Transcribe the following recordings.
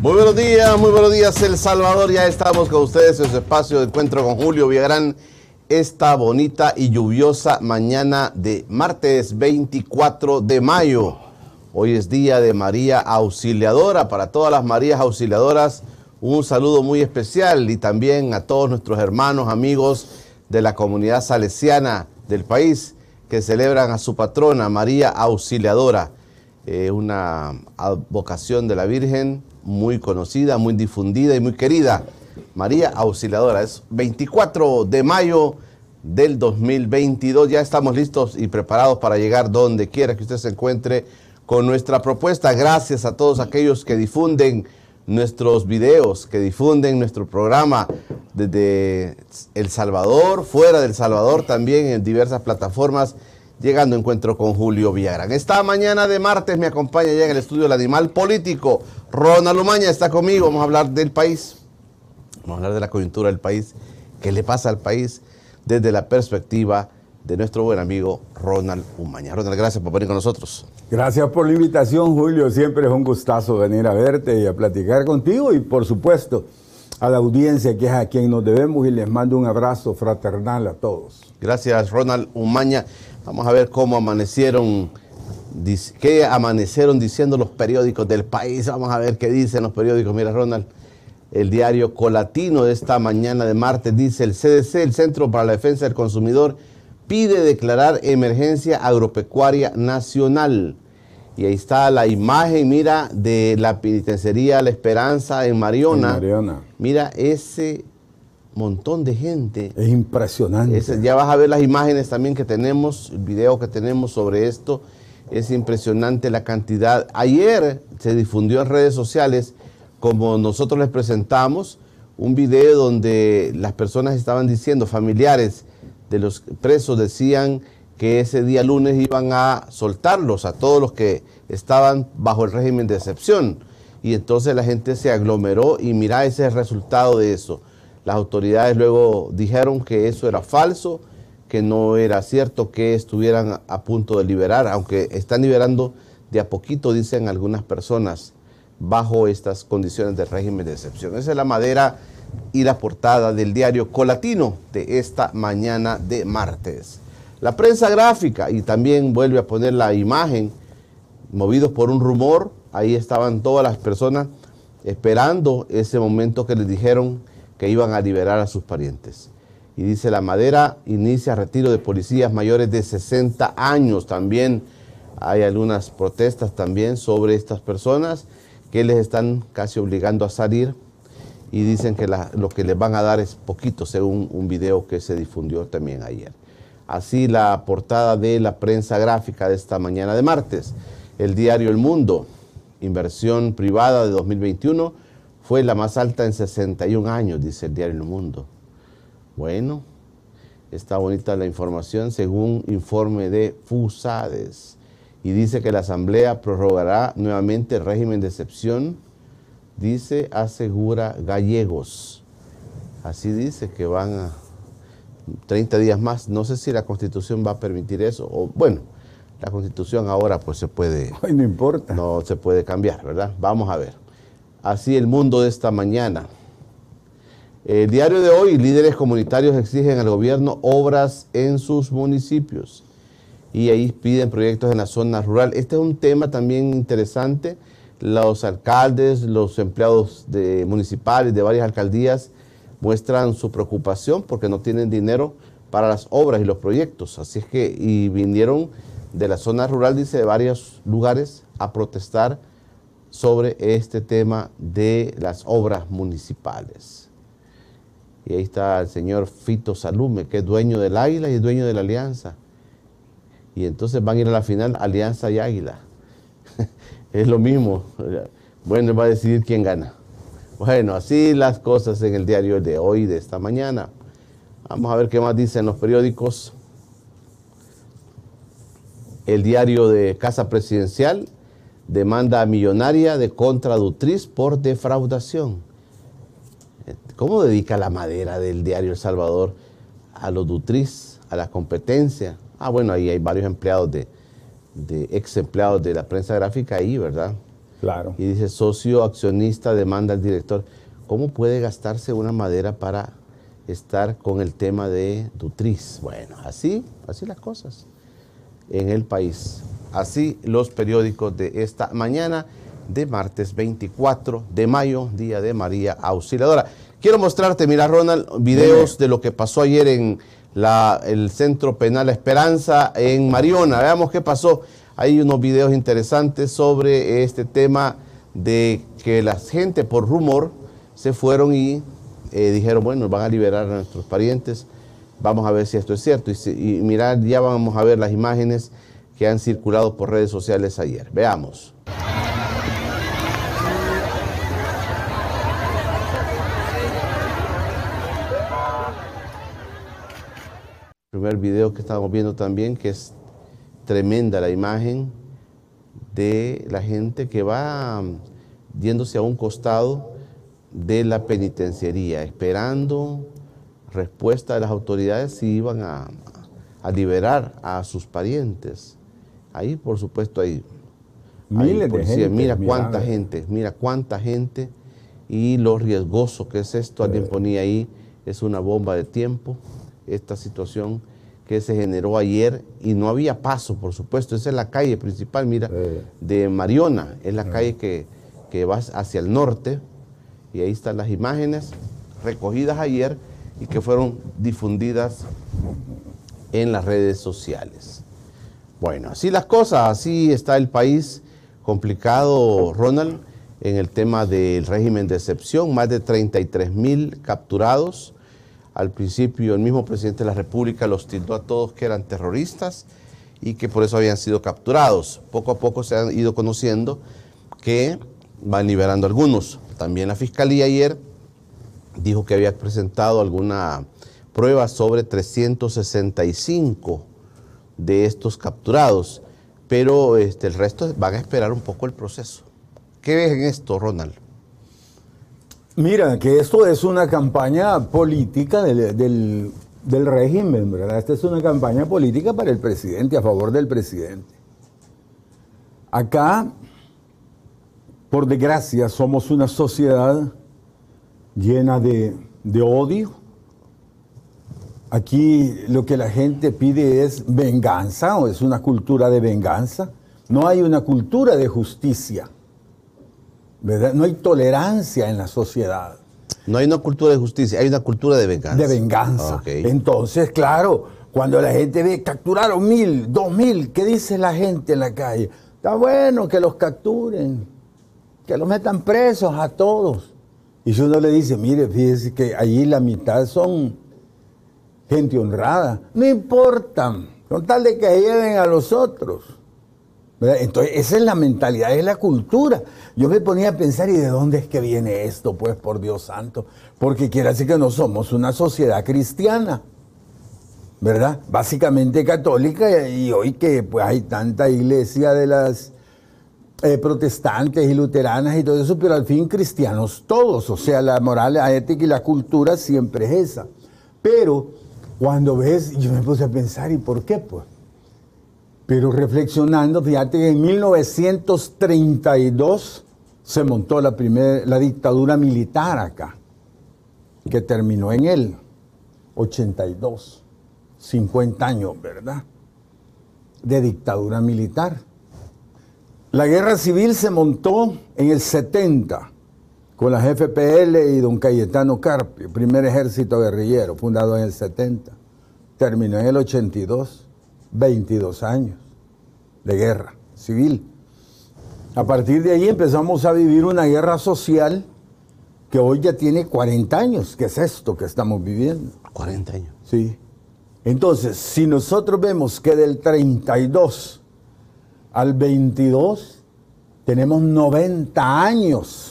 Muy buenos días, muy buenos días El Salvador. Ya estamos con ustedes en su espacio de encuentro con Julio Villagrán. Esta bonita y lluviosa mañana de martes 24 de mayo. Hoy es día de María Auxiliadora. Para todas las Marías Auxiliadoras, un saludo muy especial y también a todos nuestros hermanos, amigos de la comunidad salesiana del país que celebran a su patrona, María Auxiliadora. Eh, una vocación de la Virgen muy conocida, muy difundida y muy querida. María Auxiliadora, es 24 de mayo del 2022. Ya estamos listos y preparados para llegar donde quiera que usted se encuentre con nuestra propuesta. Gracias a todos aquellos que difunden nuestros videos, que difunden nuestro programa desde El Salvador, fuera del Salvador, también en diversas plataformas, llegando a encuentro con Julio Villagrán. Esta mañana de martes me acompaña ya en el estudio el animal político. Ronald Umaña está conmigo, vamos a hablar del país, vamos a hablar de la coyuntura del país, qué le pasa al país desde la perspectiva de nuestro buen amigo Ronald Umaña. Ronald, gracias por venir con nosotros. Gracias por la invitación, Julio. Siempre es un gustazo venir a verte y a platicar contigo y, por supuesto, a la audiencia que es a quien nos debemos y les mando un abrazo fraternal a todos. Gracias, Ronald Umaña. Vamos a ver cómo amanecieron, qué amanecieron diciendo los periódicos del país. Vamos a ver qué dicen los periódicos. Mira, Ronald, el diario Colatino de esta mañana de martes dice el CDC, el Centro para la Defensa del Consumidor, pide declarar emergencia agropecuaria nacional. Y ahí está la imagen, mira, de la penitenciaría La Esperanza en Mariona. Mariona. Mira ese montón de gente. Es impresionante. ya vas a ver las imágenes también que tenemos, el video que tenemos sobre esto. Es impresionante la cantidad. Ayer se difundió en redes sociales, como nosotros les presentamos, un video donde las personas estaban diciendo, familiares, de los presos decían que ese día lunes iban a soltarlos a todos los que estaban bajo el régimen de excepción. Y entonces la gente se aglomeró y mira ese es el resultado de eso. Las autoridades luego dijeron que eso era falso, que no era cierto que estuvieran a punto de liberar, aunque están liberando de a poquito, dicen algunas personas, bajo estas condiciones de régimen de excepción. Esa es la madera y la portada del diario Colatino de esta mañana de martes. La prensa gráfica, y también vuelve a poner la imagen, movidos por un rumor, ahí estaban todas las personas esperando ese momento que les dijeron que iban a liberar a sus parientes. Y dice, la madera inicia retiro de policías mayores de 60 años. También hay algunas protestas también sobre estas personas que les están casi obligando a salir y dicen que lo que les van a dar es poquito, según un video que se difundió también ayer. Así la portada de la prensa gráfica de esta mañana de martes. El diario El Mundo, inversión privada de 2021, fue la más alta en 61 años, dice el diario El Mundo. Bueno, está bonita la información según informe de FUSADES. Y dice que la Asamblea prorrogará nuevamente el régimen de excepción dice asegura gallegos. Así dice que van a 30 días más. No sé si la constitución va a permitir eso. O bueno, la constitución ahora pues se puede... no importa. No se puede cambiar, ¿verdad? Vamos a ver. Así el mundo de esta mañana. El diario de hoy, líderes comunitarios exigen al gobierno obras en sus municipios y ahí piden proyectos en la zona rural. Este es un tema también interesante los alcaldes, los empleados de municipales de varias alcaldías muestran su preocupación porque no tienen dinero para las obras y los proyectos. Así es que, y vinieron de la zona rural, dice, de varios lugares a protestar sobre este tema de las obras municipales. Y ahí está el señor Fito Salume, que es dueño del Águila y es dueño de la Alianza. Y entonces van a ir a la final Alianza y Águila es lo mismo. Bueno, va a decidir quién gana. Bueno, así las cosas en el diario de hoy, de esta mañana. Vamos a ver qué más dicen los periódicos. El diario de Casa Presidencial demanda millonaria de contra Dutriz por defraudación. ¿Cómo dedica la madera del diario El Salvador a los Dutriz, a la competencia? Ah, bueno, ahí hay varios empleados de, de ex empleados de la prensa gráfica ahí, ¿verdad? Claro. Y dice, socio accionista demanda al director. ¿Cómo puede gastarse una madera para estar con el tema de Dutriz? Bueno, así, así las cosas en el país. Así los periódicos de esta mañana de martes 24 de mayo, día de María Auxiliadora. Quiero mostrarte, mira Ronald, videos de lo que pasó ayer en la, el Centro Penal Esperanza en Mariona. Veamos qué pasó. Hay unos videos interesantes sobre este tema de que la gente por rumor se fueron y eh, dijeron, bueno, van a liberar a nuestros parientes. Vamos a ver si esto es cierto. Y, y mirar, ya vamos a ver las imágenes que han circulado por redes sociales ayer. Veamos. primer video que estamos viendo también, que es tremenda la imagen de la gente que va mm, yéndose a un costado de la penitenciaría, esperando respuesta de las autoridades si iban a, liberar a sus parientes. Ahí, por supuesto, hay miles de gente. Mira cuánta gente, mira cuánta gente y lo riesgoso que es esto. Alguien ponía ahí, es una bomba de tiempo esta situación que se generó ayer y no había paso, por supuesto. Esa es la calle principal, mira, de Mariona, es la calle que, que va hacia el norte y ahí están las imágenes recogidas ayer y que fueron difundidas en las redes sociales. Bueno, así las cosas, así está el país complicado, Ronald, en el tema del régimen de excepción, más de 33 mil capturados, al principio el mismo presidente de la República los tildó a todos que eran terroristas y que por eso habían sido capturados. Poco a poco se han ido conociendo que van liberando algunos. También la Fiscalía ayer dijo que había presentado alguna prueba sobre 365 de estos capturados, pero este, el resto van a esperar un poco el proceso. ¿Qué ves en esto, Ronald? Mira, que esto es una campaña política del, régimen, ¿verdad? Esta es una campaña política para el presidente, a favor del presidente. Acá, por desgracia, somos una sociedad llena de, de odio. Aquí lo que la gente pide es venganza, o es una cultura de venganza. No hay una cultura de justicia. No hay tolerancia en la sociedad. No hay una cultura de justicia, hay una cultura de venganza. De venganza. Entonces, claro, cuando la gente ve capturaron mil, dos mil, ¿qué dice la gente en la calle? Está bueno que los capturen, que los metan presos a todos. Y si uno le dice, mire, fíjese que allí la mitad son gente honrada, no importa, con tal de que lleven a los otros. Entonces, esa es la mentalidad, es la cultura. Yo me ponía a pensar, ¿y de dónde es que viene esto? Pues, por Dios santo. Porque quiere decir que no somos una sociedad cristiana, ¿verdad? Básicamente católica, y hoy que pues, hay tanta iglesia de las eh, protestantes y luteranas y todo eso, pero al fin cristianos todos. O sea, la moral, la ética y la cultura siempre es esa. Pero cuando ves, yo me puse a pensar, ¿y por qué? Pues pero reflexionando, fíjate que en 1932 se montó la, primera la dictadura militar acá, que terminó en el 82, 50 años, ¿verdad? De dictadura militar. La guerra civil se montó en el 70 con la FPL y don Cayetano Carpio, primer ejército guerrillero, fundado en el 70. Terminó en el 82. 22 años de guerra civil. A partir de ahí empezamos a vivir una guerra social que hoy ya tiene 40 años, que es esto que estamos viviendo. 40 años. Sí. Entonces, si nosotros vemos que del 32 al 22 tenemos 90 años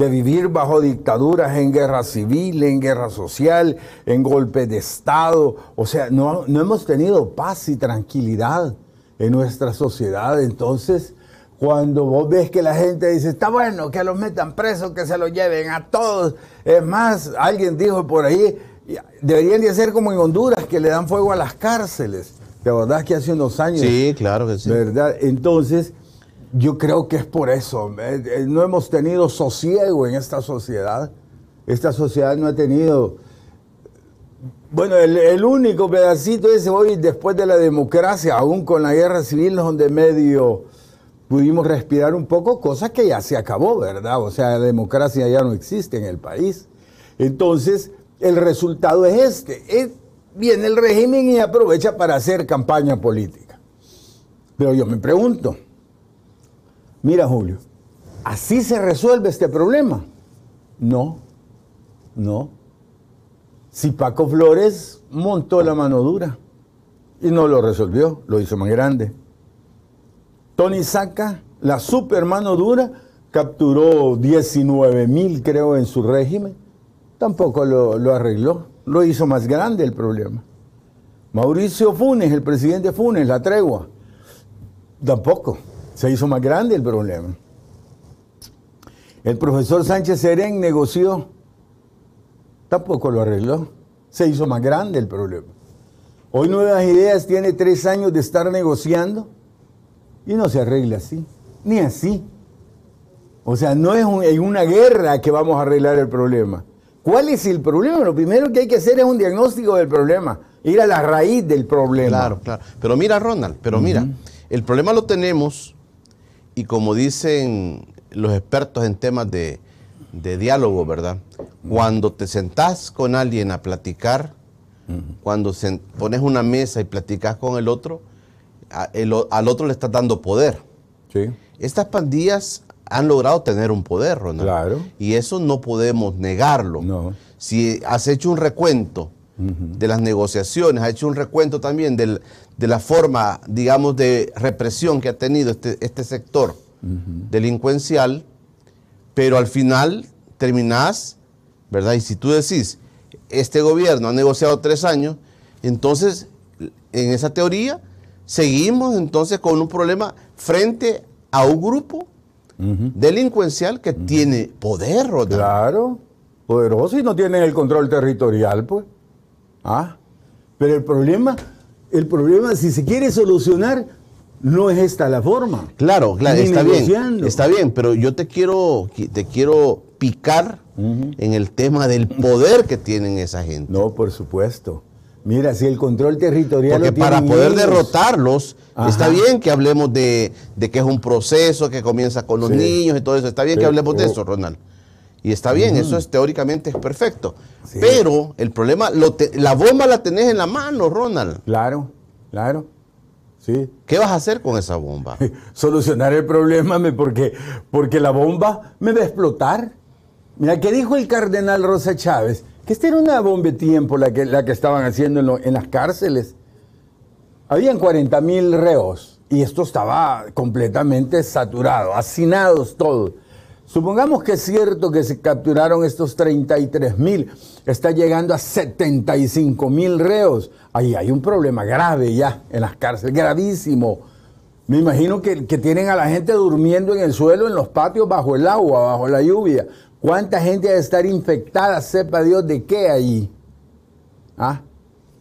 de vivir bajo dictaduras en guerra civil, en guerra social, en golpe de Estado. O sea, no, no hemos tenido paz y tranquilidad en nuestra sociedad. Entonces, cuando vos ves que la gente dice, está bueno que los metan presos, que se los lleven a todos. Es más, alguien dijo por ahí, deberían de ser como en Honduras, que le dan fuego a las cárceles. ¿Te acordás que hace unos años? Sí, claro que sí. ¿Verdad? Entonces, yo creo que es por eso. Eh, eh, no hemos tenido sosiego en esta sociedad. Esta sociedad no ha tenido... Bueno, el, único pedacito ese hoy, después de la democracia, aún con la guerra civil, donde medio pudimos respirar un poco, cosa que ya se acabó, ¿verdad? O sea, la democracia ya no existe en el país. Entonces, el resultado es este. viene el régimen y aprovecha para hacer campaña política. Pero yo me pregunto, mira Julio, ¿así se resuelve este problema? No, no. Si Paco Flores montó la mano dura y no lo resolvió, lo hizo más grande. Tony Saca, la super mano dura, capturó 19 mil, creo, en su régimen. Tampoco lo, lo arregló, lo hizo más grande el problema. Mauricio Funes, el presidente Funes, la tregua, tampoco. Se hizo más grande el problema. El profesor Sánchez Serén negoció, tampoco lo arregló. Se hizo más grande el problema. Hoy Nuevas Ideas tiene tres años de estar negociando y no se arregla así, ni así. O sea, no es en una guerra que vamos a arreglar el problema. ¿Cuál es el problema? Lo primero que hay que hacer es un diagnóstico del problema, ir a la raíz del problema. Claro, claro. Pero mira, Ronald, pero mira, el problema lo tenemos y como dicen los expertos en temas de, diálogo, ¿verdad? Cuando te sentás con alguien a platicar, cuando pones una mesa y platicas con el otro, al otro le estás dando poder. Sí. Estas pandillas han logrado tener un poder, Ronald. Claro. Y eso no podemos negarlo. No. Si has hecho un recuento de las negociaciones, has hecho un recuento también del, de la forma, digamos, de represión que ha tenido este, este sector delincuencial, pero al final terminás, ¿verdad? Y si tú decís, este gobierno ha negociado tres años, entonces, en esa teoría, seguimos entonces con un problema frente a un grupo delincuencial que tiene poder. Claro, poderoso y no tienen el control territorial, pues. Ah, pero el problema el problema, si se quiere solucionar, no es esta la forma. Claro, claro, está bien. Está bien, pero yo te quiero, te quiero picar en el tema del poder que tienen esa gente. No, por supuesto. Mira, si el control territorial. Porque para poder derrotarlos, está bien que hablemos de, que es un proceso que comienza con los niños y todo eso. Está bien que hablemos de eso, Ronald. Y está bien, eso es teóricamente es perfecto. Pero el problema, la bomba la tenés en la mano, Ronald. Claro, claro. Sí. ¿Qué vas a hacer con esa bomba? Solucionar el problema porque, porque la bomba me va a explotar. Mira, ¿qué dijo el cardenal Rosa Chávez? Que esta era una bomba de tiempo la que, la que estaban haciendo en, en las cárceles. Habían 40 mil reos y esto estaba completamente saturado, hacinados todos. Supongamos que es cierto que se capturaron estos 33 mil, está llegando a 75 mil reos. Ahí hay un problema grave ya en las cárceles, gravísimo. Me imagino que, tienen a la gente durmiendo en el suelo, en los patios, bajo el agua, bajo la lluvia. ¿Cuánta gente ha de estar infectada, sepa Dios de qué allí? ¿Ah?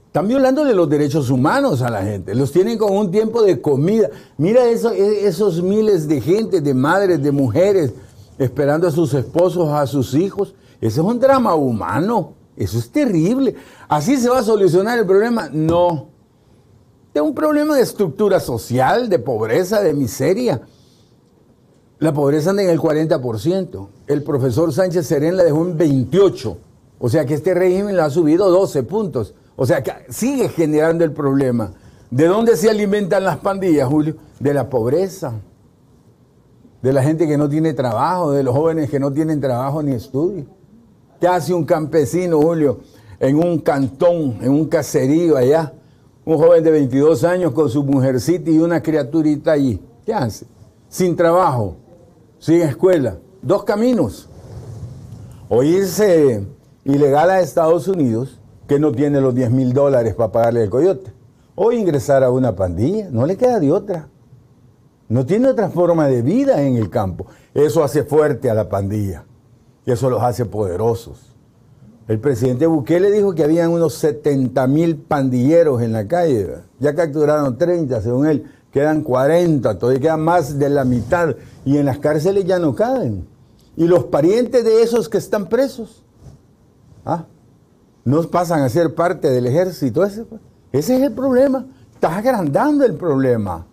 Están violándole los derechos humanos a la gente. Los tienen con un tiempo de comida. Mira eso, esos miles de gente, de madres, de mujeres esperando a sus esposos, a sus hijos. Ese es un drama humano. Eso es terrible. ¿Así se va a solucionar el problema? No. Es un problema de estructura social, de pobreza, de miseria. La pobreza anda en el 40%. El profesor Sánchez Serén la dejó en 28%. O sea que este régimen la ha subido 12 puntos. O sea que sigue generando el problema. ¿De dónde se alimentan las pandillas, Julio? De la pobreza de la gente que no tiene trabajo, de los jóvenes que no tienen trabajo ni estudio. ¿Qué hace un campesino, Julio, en un cantón, en un caserío allá? Un joven de 22 años con su mujercita y una criaturita allí. ¿Qué hace? Sin trabajo, sin escuela. Dos caminos. O irse ilegal a Estados Unidos, que no tiene los 10 mil dólares para pagarle el coyote. O ingresar a una pandilla. No le queda de otra. No tiene otra forma de vida en el campo. Eso hace fuerte a la pandilla. Y eso los hace poderosos. El presidente Bukele dijo que habían unos 70 mil pandilleros en la calle. Ya capturaron 30, según él. quedan 40, todavía quedan más de la mitad y en las cárceles ya no caben. Y los parientes de esos que están presos, ¿ah? no pasan a ser parte del ejército. Ese, ese es el problema. Estás agrandando el problema.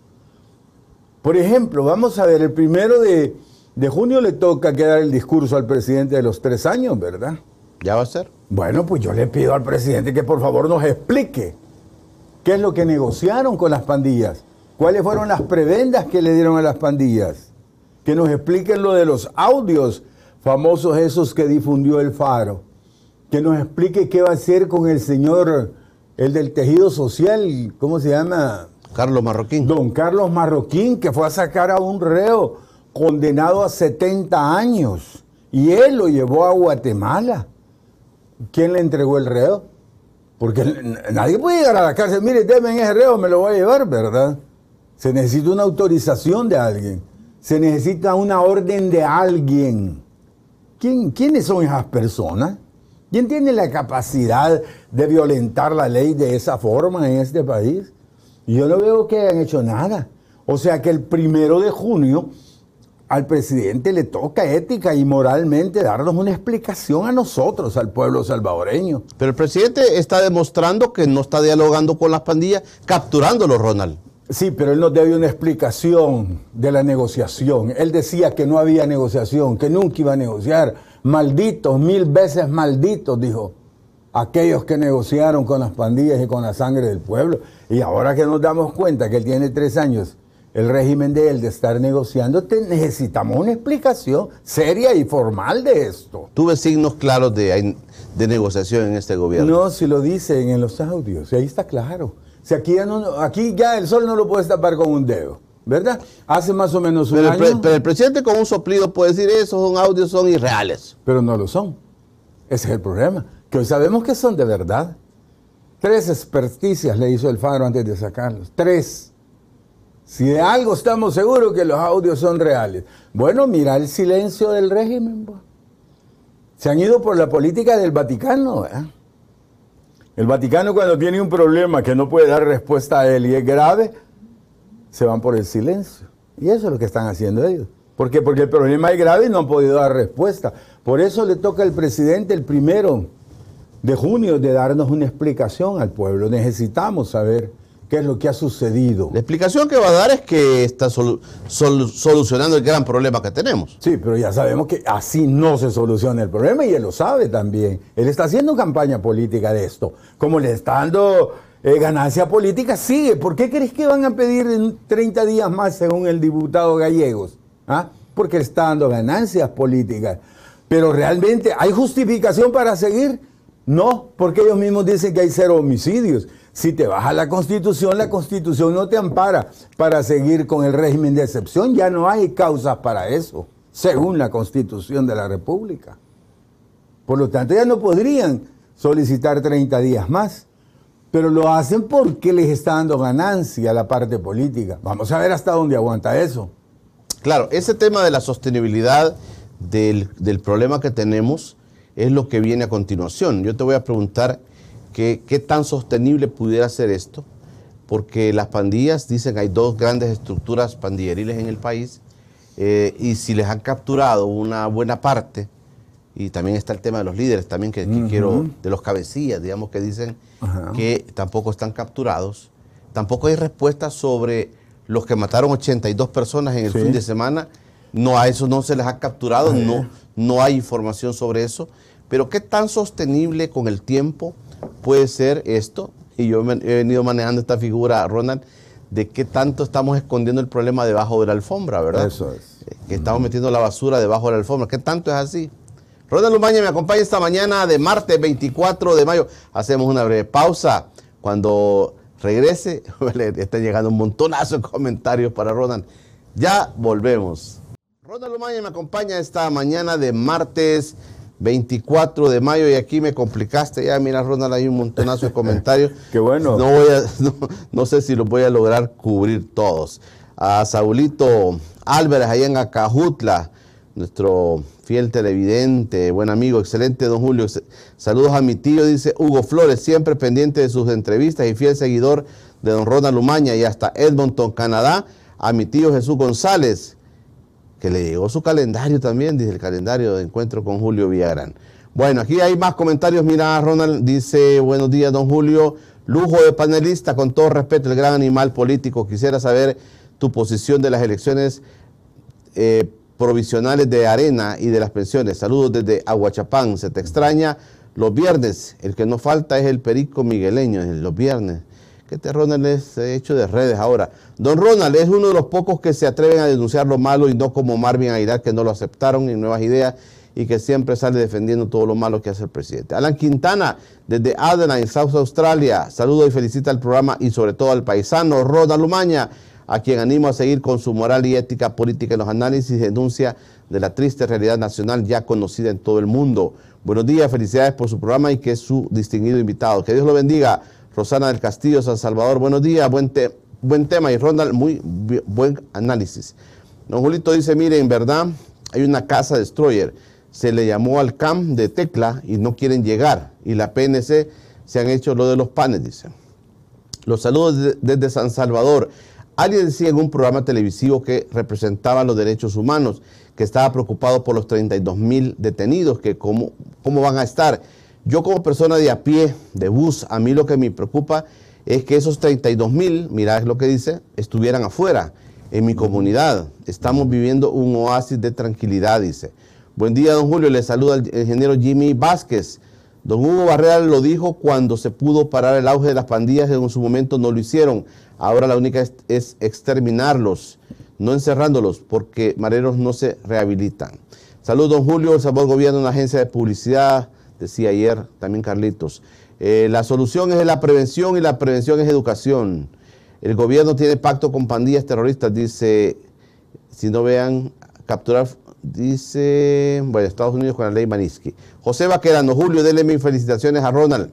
Por ejemplo, vamos a ver, el primero de, de junio le toca quedar el discurso al presidente de los tres años, ¿verdad? ¿Ya va a ser? Bueno, pues yo le pido al presidente que por favor nos explique qué es lo que negociaron con las pandillas, cuáles fueron las prebendas que le dieron a las pandillas, que nos expliquen lo de los audios famosos esos que difundió el Faro, que nos explique qué va a hacer con el señor, el del tejido social, ¿cómo se llama? Carlos Marroquín. Don Carlos Marroquín, que fue a sacar a un reo condenado a 70 años y él lo llevó a Guatemala. ¿Quién le entregó el reo? Porque nadie puede llegar a la cárcel, mire, déme ese reo, me lo voy a llevar, ¿verdad? Se necesita una autorización de alguien, se necesita una orden de alguien. ¿Quién, ¿Quiénes son esas personas? ¿Quién tiene la capacidad de violentar la ley de esa forma en este país? Yo no veo que hayan hecho nada. O sea que el primero de junio al presidente le toca ética y moralmente darnos una explicación a nosotros, al pueblo salvadoreño. Pero el presidente está demostrando que no está dialogando con las pandillas, capturándolo, Ronald. Sí, pero él nos debe una explicación de la negociación. Él decía que no había negociación, que nunca iba a negociar. Malditos, mil veces malditos, dijo. Aquellos que negociaron con las pandillas y con la sangre del pueblo. Y ahora que nos damos cuenta que él tiene tres años el régimen de él de estar negociando, necesitamos una explicación seria y formal de esto. ¿Tuve signos claros de, de negociación en este gobierno? No, si lo dicen en los audios, ahí está claro. Si aquí, ya no, aquí ya el sol no lo puede tapar con un dedo. ¿Verdad? Hace más o menos un pero año. El pero el presidente con un soplido puede decir esos son audios, son irreales. Pero no lo son. Ese es el problema. Que hoy sabemos que son de verdad. Tres experticias le hizo el Faro antes de sacarlos. Tres. Si de algo estamos seguros que los audios son reales. Bueno, mira el silencio del régimen. Se han ido por la política del Vaticano. El Vaticano cuando tiene un problema que no puede dar respuesta a él y es grave, se van por el silencio. Y eso es lo que están haciendo ellos. ¿Por qué? Porque el problema es grave y no han podido dar respuesta. Por eso le toca al presidente el primero de junio de darnos una explicación al pueblo. Necesitamos saber qué es lo que ha sucedido. La explicación que va a dar es que está solucionando el gran problema que tenemos. Sí, pero ya sabemos que así no se soluciona el problema y él lo sabe también. Él está haciendo campaña política de esto. Como le está dando eh, ganancia política, sigue. ¿Por qué crees que van a pedir 30 días más según el diputado Gallegos? ¿Ah? Porque está dando ganancias políticas. Pero realmente, ¿hay justificación para seguir? No, porque ellos mismos dicen que hay cero homicidios. Si te vas a la constitución, la constitución no te ampara para seguir con el régimen de excepción. Ya no hay causas para eso, según la constitución de la República. Por lo tanto, ya no podrían solicitar 30 días más. Pero lo hacen porque les está dando ganancia a la parte política. Vamos a ver hasta dónde aguanta eso. Claro, ese tema de la sostenibilidad del, del problema que tenemos es lo que viene a continuación. Yo te voy a preguntar ¿Qué, tan sostenible pudiera ser esto? Porque las pandillas dicen que hay dos grandes estructuras pandilleriles en el país eh, y si les han capturado una buena parte, y también está el tema de los líderes también que, quiero, de los cabecillas, digamos que dicen que tampoco están capturados, tampoco hay respuesta sobre los que mataron 82 personas en el fin de semana, no a eso no se les ha capturado, no, no hay información sobre eso, pero qué tan sostenible con el tiempo puede ser esto, y yo he venido manejando esta figura, Ronald, de qué tanto estamos escondiendo el problema debajo de la alfombra, ¿verdad? Eso es. Eh, que estamos metiendo la basura debajo de la alfombra. ¿Qué tanto es así? Ronald Lumaña me acompaña esta mañana de martes 24 de mayo. Hacemos una breve pausa. Cuando regrese, están llegando un montonazo de comentarios para Ronald. Ya volvemos. Ronald Lumaña me acompaña esta mañana de martes 24 de mayo y aquí me complicaste ya, mira Ronald, hay un montonazo de comentarios. Qué bueno. No, voy a, no, sé si los voy a lograr cubrir todos. A Saulito Álvarez, allá en Acajutla, nuestro fiel televidente, buen amigo, excelente don Julio. Saludos a mi tío, dice Hugo Flores, siempre pendiente de sus entrevistas y fiel seguidor de don Ronald Lumaña y hasta Edmonton, Canadá, a mi tío Jesús González, que le llegó su calendario también, dice el calendario de encuentro con Julio Villagrán. Bueno, aquí hay más comentarios. Mira, Ronald dice, buenos días, don Julio. Lujo de panelista, con todo respeto, el gran animal político. Quisiera saber tu posición de las elecciones eh, provisionales de arena y de las pensiones. Saludos desde Aguachapán. Se te extraña los viernes. El que no falta es el perico migueleño, los viernes. Que te Ronald es hecho de redes ahora. Don Ronald es uno de los pocos que se atreven a denunciar lo malo y no como Marvin Aguilar que no lo aceptaron en Nuevas Ideas y que siempre sale defendiendo todo lo malo que hace el presidente. Alan Quintana, desde Adelaide, South Australia, saludo y felicita al programa y sobre todo al paisano Ronald Lumaña a quien animo a seguir con su moral y ética política en los análisis y denuncia de la triste realidad nacional ya conocida en todo el mundo. Buenos días, felicidades por su programa y que es su distinguido invitado. Que Dios lo bendiga. Rosana del Castillo, San Salvador, buenos días, buen, buen tema y Ronald, muy buen análisis. Don Julito dice, mire, en verdad hay una casa destroyer, se le llamó al CAM de Tecla y no quieren llegar y la PNC se han hecho lo de los panes, dice. Los saludos desde San Salvador. Alguien decía en un programa televisivo que representaba los derechos humanos, que estaba preocupado por los 32 mil detenidos, que cómo, cómo van a estar. Yo como persona de a pie, de bus, a mí lo que me preocupa es que esos 32 mil, mirad lo que dice, estuvieran afuera, en mi comunidad. Estamos viviendo un oasis de tranquilidad, dice. Buen día, don Julio. Le saluda el ingeniero Jimmy Vázquez. Don Hugo Barrera lo dijo cuando se pudo parar el auge de las pandillas, en su momento no lo hicieron. Ahora la única es, exterminarlos, no encerrándolos, porque mareros no se rehabilitan. Saludos, don Julio. El Sabor Gobierno, una agencia de publicidad, decía ayer también Carlitos. Eh, la solución es la prevención y la prevención es educación. El gobierno tiene pacto con pandillas terroristas, dice, si no vean, capturar, dice, bueno, Estados Unidos con la ley Maniski. José Vaquerano, Julio, déle mis felicitaciones a Ronald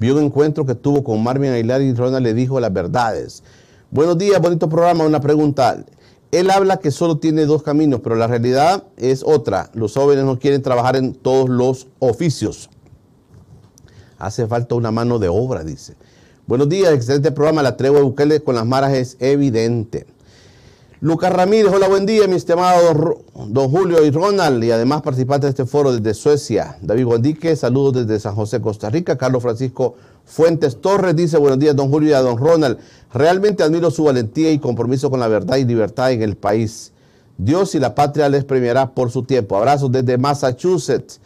vio un encuentro que tuvo con Marvin Aguilar y Ronald le dijo las verdades. Buenos días, bonito programa. Una pregunta. Él habla que solo tiene dos caminos, pero la realidad es otra. Los jóvenes no quieren trabajar en todos los oficios. Hace falta una mano de obra, dice. Buenos días, excelente programa. La tregua de Bukele con las maras es evidente. Lucas Ramírez, hola, buen día, mi estimado don Julio y Ronald, y además participantes de este foro desde Suecia. David Guandique, saludos desde San José, Costa Rica. Carlos Francisco Fuentes Torres dice, buenos días, don Julio y a don Ronald. Realmente admiro su valentía y compromiso con la verdad y libertad en el país. Dios y la patria les premiará por su tiempo. Abrazos desde Massachusetts.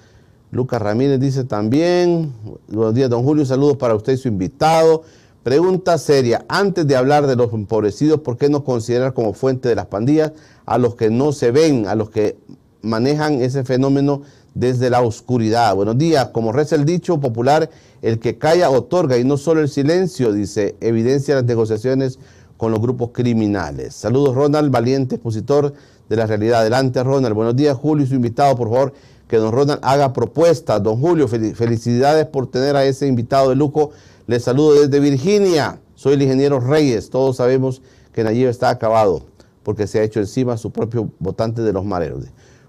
Lucas Ramírez dice también, buenos días, don Julio, saludos para usted y su invitado. Pregunta seria, antes de hablar de los empobrecidos, ¿por qué no considerar como fuente de las pandillas a los que no se ven, a los que manejan ese fenómeno desde la oscuridad? Buenos días, como reza el dicho popular, el que calla otorga y no solo el silencio, dice, evidencia las negociaciones con los grupos criminales. Saludos Ronald, valiente expositor de la realidad. Adelante Ronald. Buenos días Julio y su invitado, por favor, que don Ronald haga propuestas. Don Julio, felicidades por tener a ese invitado de lujo les saludo desde Virginia. Soy el ingeniero Reyes. Todos sabemos que Nayib está acabado porque se ha hecho encima su propio votante de los mareros.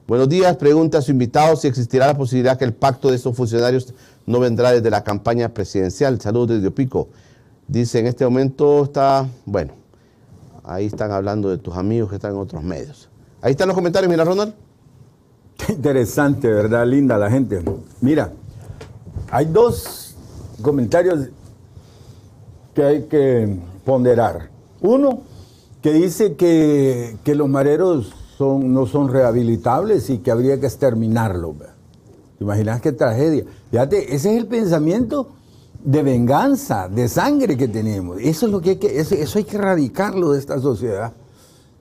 Buenos días. Pregunta a su invitado si existirá la posibilidad que el pacto de estos funcionarios no vendrá desde la campaña presidencial. Saludos desde Opico. Dice, en este momento está, bueno, ahí están hablando de tus amigos que están en otros medios. Ahí están los comentarios, mira Ronald. Qué interesante, ¿verdad? Linda la gente. Mira, hay dos comentarios que hay que ponderar. Uno, que dice que, los mareros son, no son rehabilitables y que habría que exterminarlos. ¿Te imaginas qué tragedia? Fíjate, ese es el pensamiento de venganza, de sangre que tenemos. Eso es lo que hay que, eso, hay que erradicarlo de esta sociedad.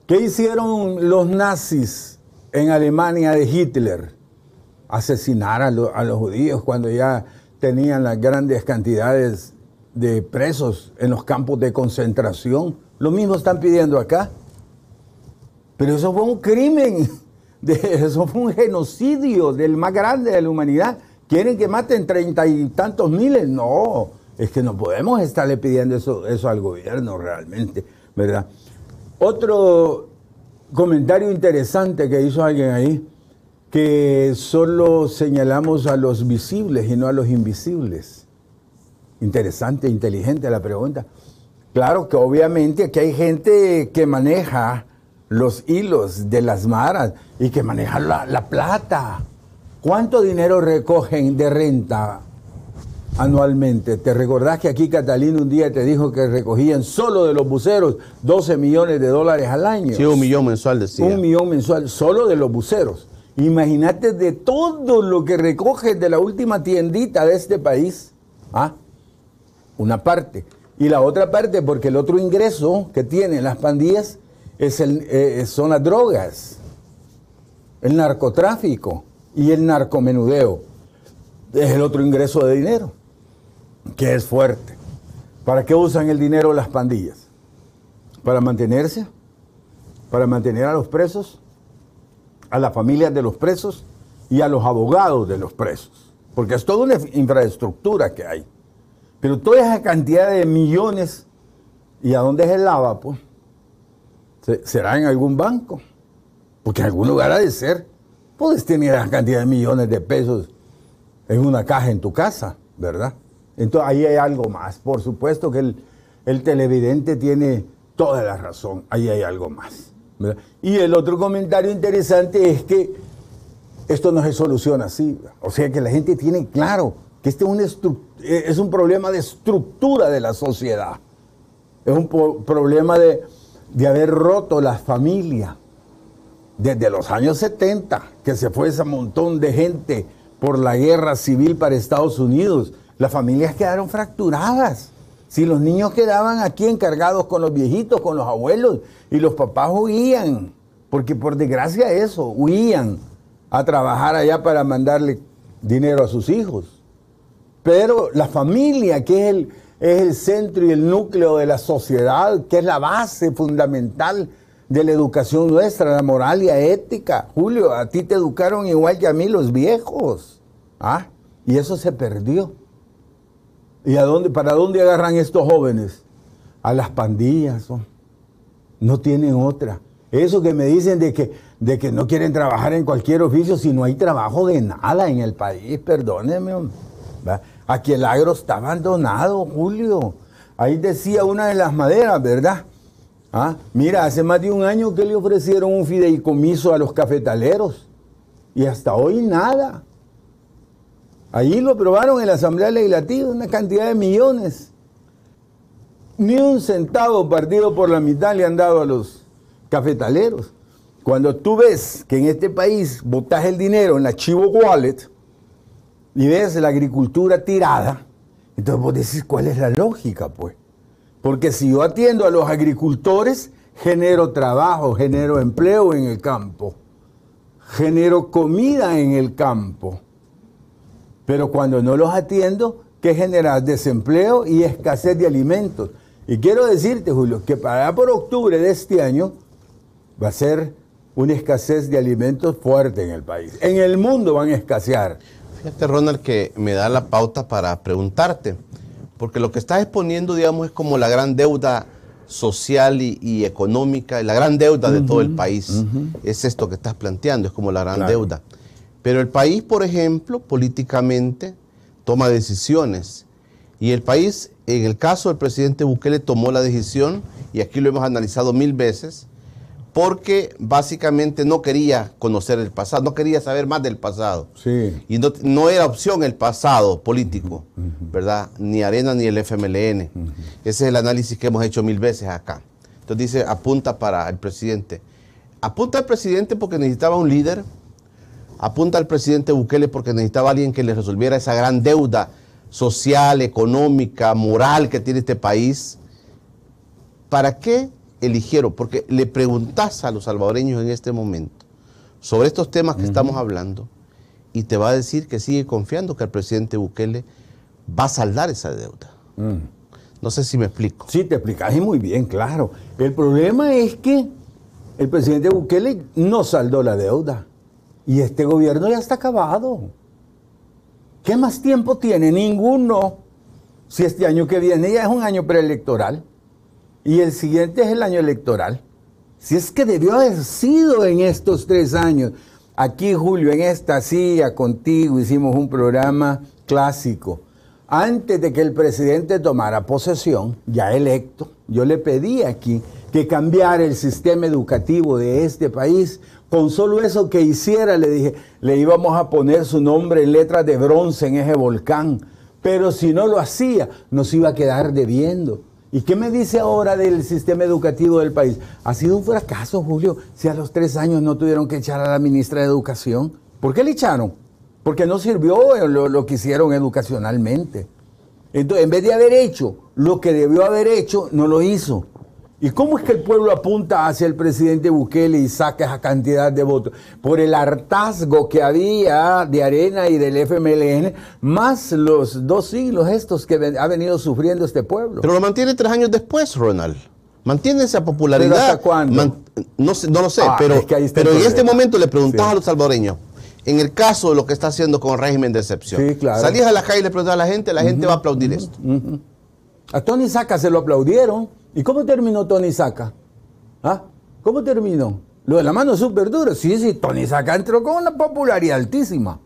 ¿Qué hicieron los nazis en Alemania de Hitler? Asesinar a, a los judíos cuando ya tenían las grandes cantidades de presos en los campos de concentración. Lo mismo están pidiendo acá. Pero eso fue un crimen, eso fue un genocidio del más grande de la humanidad. ¿Quieren que maten treinta y tantos miles? No, es que no podemos estarle pidiendo eso, eso al gobierno realmente, ¿verdad? Otro comentario interesante que hizo alguien ahí, que solo señalamos a los visibles y no a los invisibles. Interesante, inteligente la pregunta. Claro que obviamente aquí hay gente que maneja los hilos de las maras y que maneja la, la plata. ¿Cuánto dinero recogen de renta anualmente. ¿Te recordás que aquí Catalina un día te dijo que recogían solo de los buceros 12 millones de dólares al año? Sí, un millón mensual decía. Un millón mensual, solo de los buceros. Imagínate de todo lo que recoge de la última tiendita de este país. ¿ah? Una parte. Y la otra parte, porque el otro ingreso que tienen las pandillas es el, eh, son las drogas, el narcotráfico y el narcomenudeo. Es el otro ingreso de dinero que es fuerte. ¿Para qué usan el dinero las pandillas? ¿Para mantenerse? ¿Para mantener a los presos? ¿A las familias de los presos? Y a los abogados de los presos. Porque es toda una infraestructura que hay. Pero toda esa cantidad de millones, ¿y a dónde se lava? Pues? ¿Será en algún banco? Porque en algún lugar ha de ser. Puedes tener esa cantidad de millones de pesos en una caja en tu casa, ¿verdad? Entonces ahí hay algo más. Por supuesto que el, televidente tiene toda la razón, ahí hay algo más. Y el otro comentario interesante es que esto no se soluciona así. O sea que la gente tiene claro que este es un, es un problema de estructura de la sociedad. Es un problema de, de haber roto la familia. Desde los años 70, que se fue ese montón de gente por la guerra civil para Estados Unidos las familias quedaron fracturadas. Si los niños quedaban aquí encargados con los viejitos, con los abuelos, y los papás huían, porque por desgracia eso, huían a trabajar allá para mandarle dinero a sus hijos. Pero la familia, que es el, es el centro y el núcleo de la sociedad, que es la base fundamental de la educación nuestra, la moral y la ética. Julio, a ti te educaron igual que a mí los viejos. ¿Ah? Y eso se perdió. ¿Y a dónde, para dónde agarran estos jóvenes? A las pandillas. No tienen otra. Eso que me dicen de que, de que no quieren trabajar en cualquier oficio si no hay trabajo de nada en el país, perdóneme. Aquí el agro está abandonado, Julio. Ahí decía una de las maderas, ¿verdad? Ah, mira, hace más de un año que le ofrecieron un fideicomiso a los cafetaleros y hasta hoy nada. Allí lo aprobaron en la Asamblea Legislativa, una cantidad de millones. Ni un centavo partido por la mitad le han dado a los cafetaleros. Cuando tú ves que en este país botas el dinero en la Chivo Wallet y ves la agricultura tirada, entonces vos decís cuál es la lógica, pues. Porque si yo atiendo a los agricultores, genero trabajo, genero empleo en el campo, genero comida en el campo. Pero cuando no los atiendo, ¿qué genera? Desempleo y escasez de alimentos. Y quiero decirte, Julio, que para por octubre de este año va a ser una escasez de alimentos fuerte en el país. En el mundo van a escasear. Fíjate, Ronald, que me da la pauta para preguntarte, porque lo que estás exponiendo, digamos, es como la gran deuda social y, económica, la gran deuda de todo el país. Es esto que estás planteando, es como la gran deuda. Pero el país, por ejemplo, políticamente toma decisiones. Y el país, en el caso del presidente Bukele, tomó la decisión, y aquí lo hemos analizado mil veces, porque básicamente no quería conocer el pasado, no quería saber más del pasado. Sí. Y no, era opción el pasado político, ¿verdad? Ni Arena ni el FMLN. Ese es el análisis que hemos hecho mil veces acá. Entonces dice, apunta para el presidente. Apunta al presidente porque necesitaba un líder apunta al presidente Bukele porque necesitaba alguien que le resolviera esa gran deuda social, económica, moral que tiene este país. ¿Para qué eligieron? Porque le preguntas a los salvadoreños en este momento sobre estos temas que estamos hablando y te va a decir que sigue confiando que el presidente Bukele va a saldar esa deuda. Mm. No sé si me explico. Sí, te explicas muy bien, claro. El problema es que el presidente Bukele no saldó la deuda. Y este gobierno ya está acabado. ¿Qué más tiempo tiene? Ninguno. Si este año que viene ya es un año preelectoral y el siguiente es el año electoral. Si es que debió haber sido en estos tres años. Aquí, Julio, en esta silla contigo hicimos un programa clásico. Antes de que el presidente tomara posesión, ya electo, yo le pedí aquí que cambiara el sistema educativo de este país. Con solo eso que hiciera, le dije, le íbamos a poner su nombre en letras de bronce en ese volcán. Pero si no lo hacía, nos iba a quedar debiendo. ¿Y qué me dice ahora del sistema educativo del país? Ha sido un fracaso, Julio, si a los tres años no tuvieron que echar a la ministra de Educación. ¿Por qué le echaron? Porque no sirvió lo, lo que hicieron educacionalmente. Entonces, en vez de haber hecho lo que debió haber hecho, no lo hizo. ¿Y cómo es que el pueblo apunta hacia el presidente Bukele y saca esa cantidad de votos? Por el hartazgo que había de Arena y del FMLN, más los dos siglos estos que ha venido sufriendo este pueblo. Pero lo mantiene tres años después, Ronald. Mantiene esa popularidad. hasta cuándo? no, no, lo sé, ah, pero, pero en este momento le preguntas a los salvadoreños, en el caso de lo que está haciendo con el régimen de excepción, sí, claro. salías a la calle y le preguntas a la gente, la gente va a aplaudir esto. A Tony Saca se lo aplaudieron. ¿Y cómo terminó Tony Saca? ¿Ah? ¿Cómo terminó? Lo de la mano súper dura. Sí, sí, Tony Saca entró con una popularidad altísima.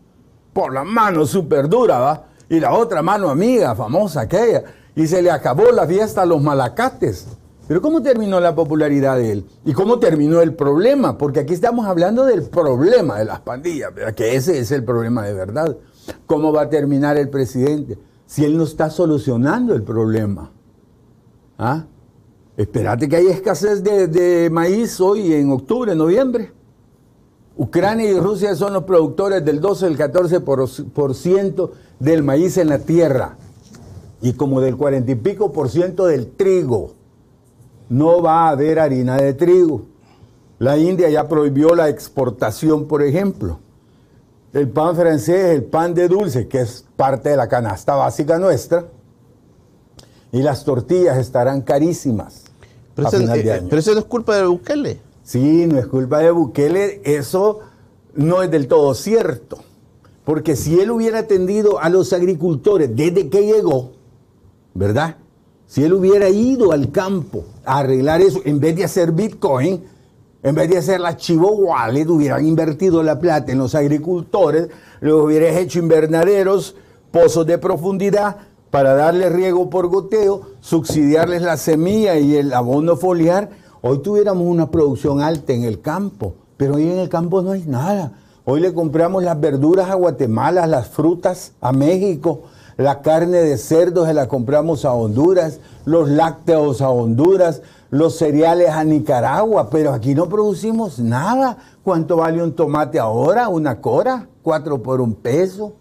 Por la mano súper dura, ¿va? Y la otra mano amiga, famosa aquella. Y se le acabó la fiesta a los malacates. Pero ¿cómo terminó la popularidad de él? ¿Y cómo terminó el problema? Porque aquí estamos hablando del problema de las pandillas, que ese es el problema de verdad. ¿Cómo va a terminar el presidente si él no está solucionando el problema? ¿Ah? Espérate que hay escasez de, maíz hoy en octubre, noviembre. Ucrania y Rusia son los productores del 12, el 14% del maíz en la tierra y como del 40 y pico por ciento del trigo. No va a haber harina de trigo. La India ya prohibió la exportación, por ejemplo. El pan francés, el pan de dulce, que es parte de la canasta básica nuestra, y las tortillas estarán carísimas. Pero, eh, eso, no es culpa de Bukele. Sí, no es culpa de Bukele. Eso no es del todo cierto. Porque si él hubiera atendido a los agricultores desde que llegó, ¿verdad? Si él hubiera ido al campo a arreglar eso, en vez de hacer Bitcoin, en vez de hacer la Chivo Wallet, hubieran invertido la plata en los agricultores, los hubieras hecho invernaderos, pozos de profundidad, para darle riego por goteo, subsidiarles la semilla y el abono foliar, hoy tuviéramos una producción alta en el campo, pero hoy en el campo no hay nada. Hoy le compramos las verduras a Guatemala, las frutas a México, la carne de cerdo se la compramos a Honduras, los lácteos a Honduras, los cereales a Nicaragua, pero aquí no producimos nada. ¿Cuánto vale un tomate ahora? ¿Una cora? ¿Cuatro por un peso?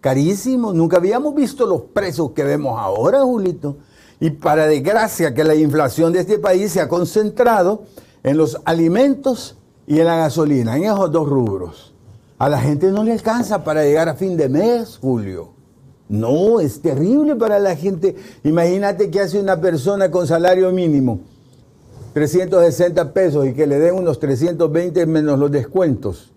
carísimo. Nunca habíamos visto los precios que vemos ahora, Julito. Y para desgracia que la inflación de este país se ha concentrado en los alimentos y en la gasolina, en esos dos rubros. A la gente no le alcanza para llegar a fin de mes, Julio. No, es terrible para la gente. Imagínate que hace una persona con salario mínimo, 360 pesos, y que le den unos 320 menos los descuentos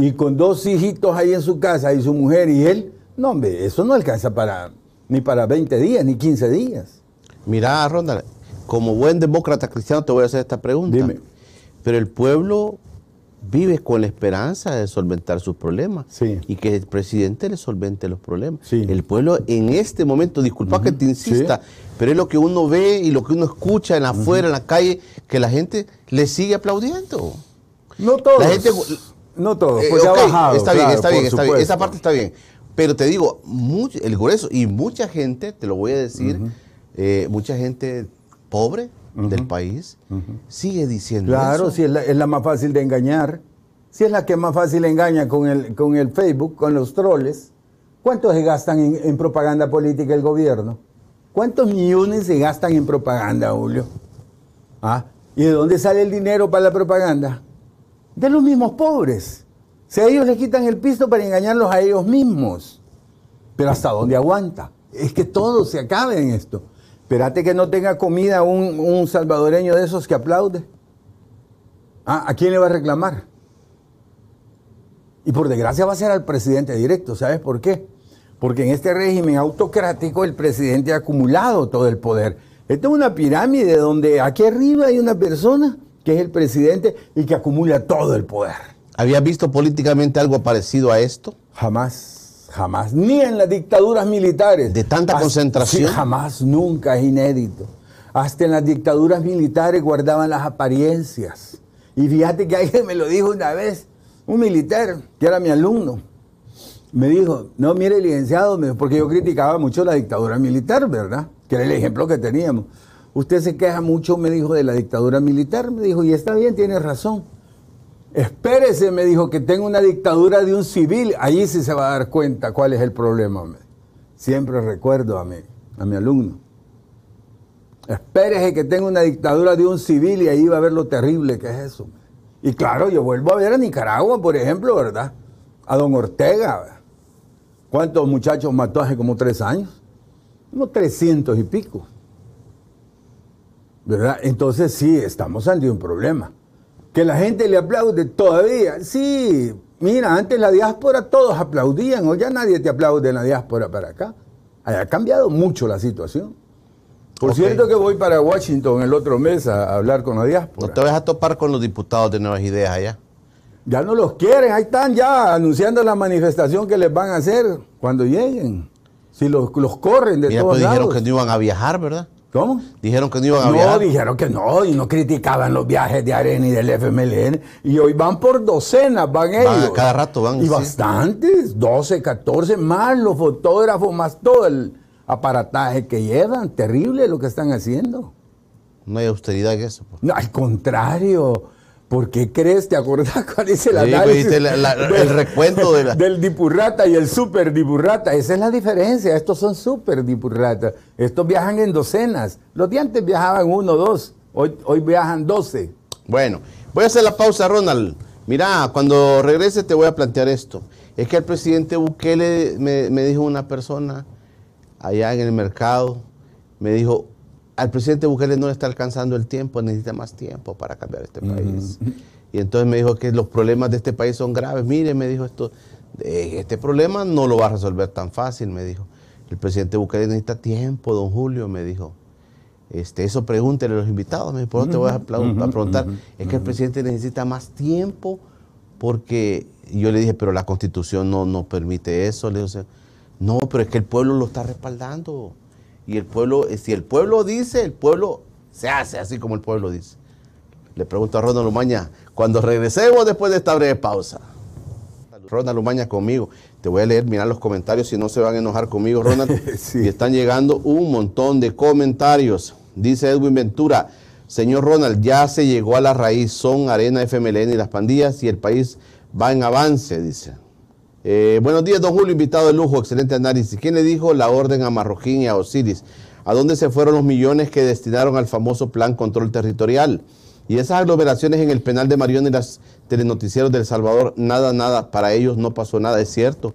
y con dos hijitos ahí en su casa y su mujer y él, no, hombre, eso no alcanza para ni para 20 días, ni 15 días. Mira, Ronda, como buen demócrata cristiano te voy a hacer esta pregunta. Dime. Pero el pueblo vive con la esperanza de solventar sus problemas sí. y que el presidente le solvente los problemas. Sí. El pueblo en este momento, disculpa que te insista, pero es lo que uno ve y lo que uno escucha en afuera, en la calle, que la gente le sigue aplaudiendo. No todos. La gente, no todo, pues ha bajado. Está bien, está bien, está bien. Esa parte está bien. Pero te digo, el grueso, y mucha gente, te lo voy a decir, eh, mucha gente pobre del país sigue diciendo Claro, si es la, es la, más fácil de engañar. Si es la que más fácil engaña con el, con el Facebook, con los troles. ¿Cuánto se gastan en, en propaganda política el gobierno? ¿Cuántos millones se gastan en propaganda, Julio? ¿Ah? ¿Y de dónde sale el dinero para la propaganda? de los mismos pobres. Si a ellos les quitan el pisto para engañarlos a ellos mismos. Pero ¿hasta dónde aguanta? Es que todo se acabe en esto. Espérate que no tenga comida un, salvadoreño de esos que aplaude. Ah, ¿A quién le va a reclamar? Y por desgracia va a ser al presidente directo. ¿Sabes por qué? Porque en este régimen autocrático el presidente ha acumulado todo el poder. Esto es una pirámide donde aquí arriba hay una persona que es el presidente y que acumula todo el poder. ¿Había visto políticamente algo parecido a esto? Jamás, jamás. Ni en las dictaduras militares. ¿De tanta concentración? jamás, nunca, es inédito. Hasta en las dictaduras militares guardaban las apariencias. Y fíjate que alguien me lo dijo una vez, un militar, que era mi alumno. Me dijo, no, mire, licenciado, porque yo criticaba mucho la dictadura militar, ¿verdad? Que era el ejemplo que teníamos. Usted se queja mucho, me dijo, de la dictadura militar. Me dijo, y está bien, tiene razón. Espérese, me dijo, que tenga una dictadura de un civil. Allí sí se va a dar cuenta cuál es el problema. Siempre recuerdo a mi, a mi alumno. Espérese que tenga una dictadura de un civil y ahí va a ver lo terrible que es eso. Y claro, yo vuelvo a ver a Nicaragua, por ejemplo, ¿verdad? A don Ortega. ¿Cuántos muchachos mató hace como tres años? Como trescientos y pico. ¿verdad? Entonces sí, estamos ante un problema. Que la gente le aplaude todavía. Sí, mira, antes la diáspora todos aplaudían, o ya nadie te aplaude en la diáspora para acá. Ha cambiado mucho la situación. Por cierto que voy para Washington el otro mes a hablar con la diáspora. ¿No te vas a topar con los diputados de Nuevas Ideas allá? Ya no los quieren, ahí están ya anunciando la manifestación que les van a hacer cuando lleguen. Si los, los corren de Mira, todos pues dijeron lados. que no iban a viajar, ¿verdad? ¿Cómo? Dijeron que no iban a No, viajar. dijeron que no, y no criticaban los viajes de Arena y del FMLN. Y hoy van por docenas, van ellos. cada rato van, Y sí. bastantes, 12, 14, más los fotógrafos, más todo el aparataje que llevan. Terrible lo que están haciendo. No hay austeridad en eso. pues. No, al contrario. ¿Por qué crees? ¿Te acordás cuál dice el Sí, análisis? viste la- la- el recuento de la- Del dipurrata y el super dipurrata. Esa es la diferencia. Estos son super dipurratas. Estos viajan en docenas. Los de antes viajaban uno, dos. Hoy, hoy viajan doce. Bueno, voy a hacer la pausa, Ronald. Mira, cuando regrese te voy a plantear esto. Es que el presidente Bukele me, me dijo una persona allá en el mercado, me dijo, al presidente Bukele no le está alcanzando el tiempo, necesita más tiempo para cambiar este país. Y entonces me dijo que los problemas de este país son graves. Mire, me dijo esto, eh, este problema no lo va a resolver tan fácil, me dijo. El presidente Bukele necesita tiempo, don Julio, me dijo. Este, eso pregúntele a los invitados, me dijo, por eso te voy a, preguntar. Es que el presidente necesita más tiempo porque yo le dije, pero la constitución no, no permite eso. Le dije, no, pero es que el pueblo lo está respaldando. Y el pueblo, eh, si el pueblo dice, el pueblo se hace así como el pueblo dice. Le pregunto a Ronald Lumaña, cuando regresemos después de esta breve pausa. Ronald Lumaña conmigo. Te voy a leer, mirar los comentarios si no se van a enojar conmigo, Ronald. Sí. Y están llegando un montón de comentarios. Dice Edwin Ventura, señor Ronald, ya se llegó a la raíz, son Arena, FMLN y las pandillas y el país va en avance, dice. Eh, buenos días, don Julio, invitado de lujo, excelente análisis. ¿Quién le dijo la orden a Marroquín y a Osiris? ¿A dónde se fueron los millones que destinaron al famoso plan control territorial? Y esas aglomeraciones en el penal de Marión y las telenoticieros del Salvador, nada, nada, para ellos no pasó nada, es cierto,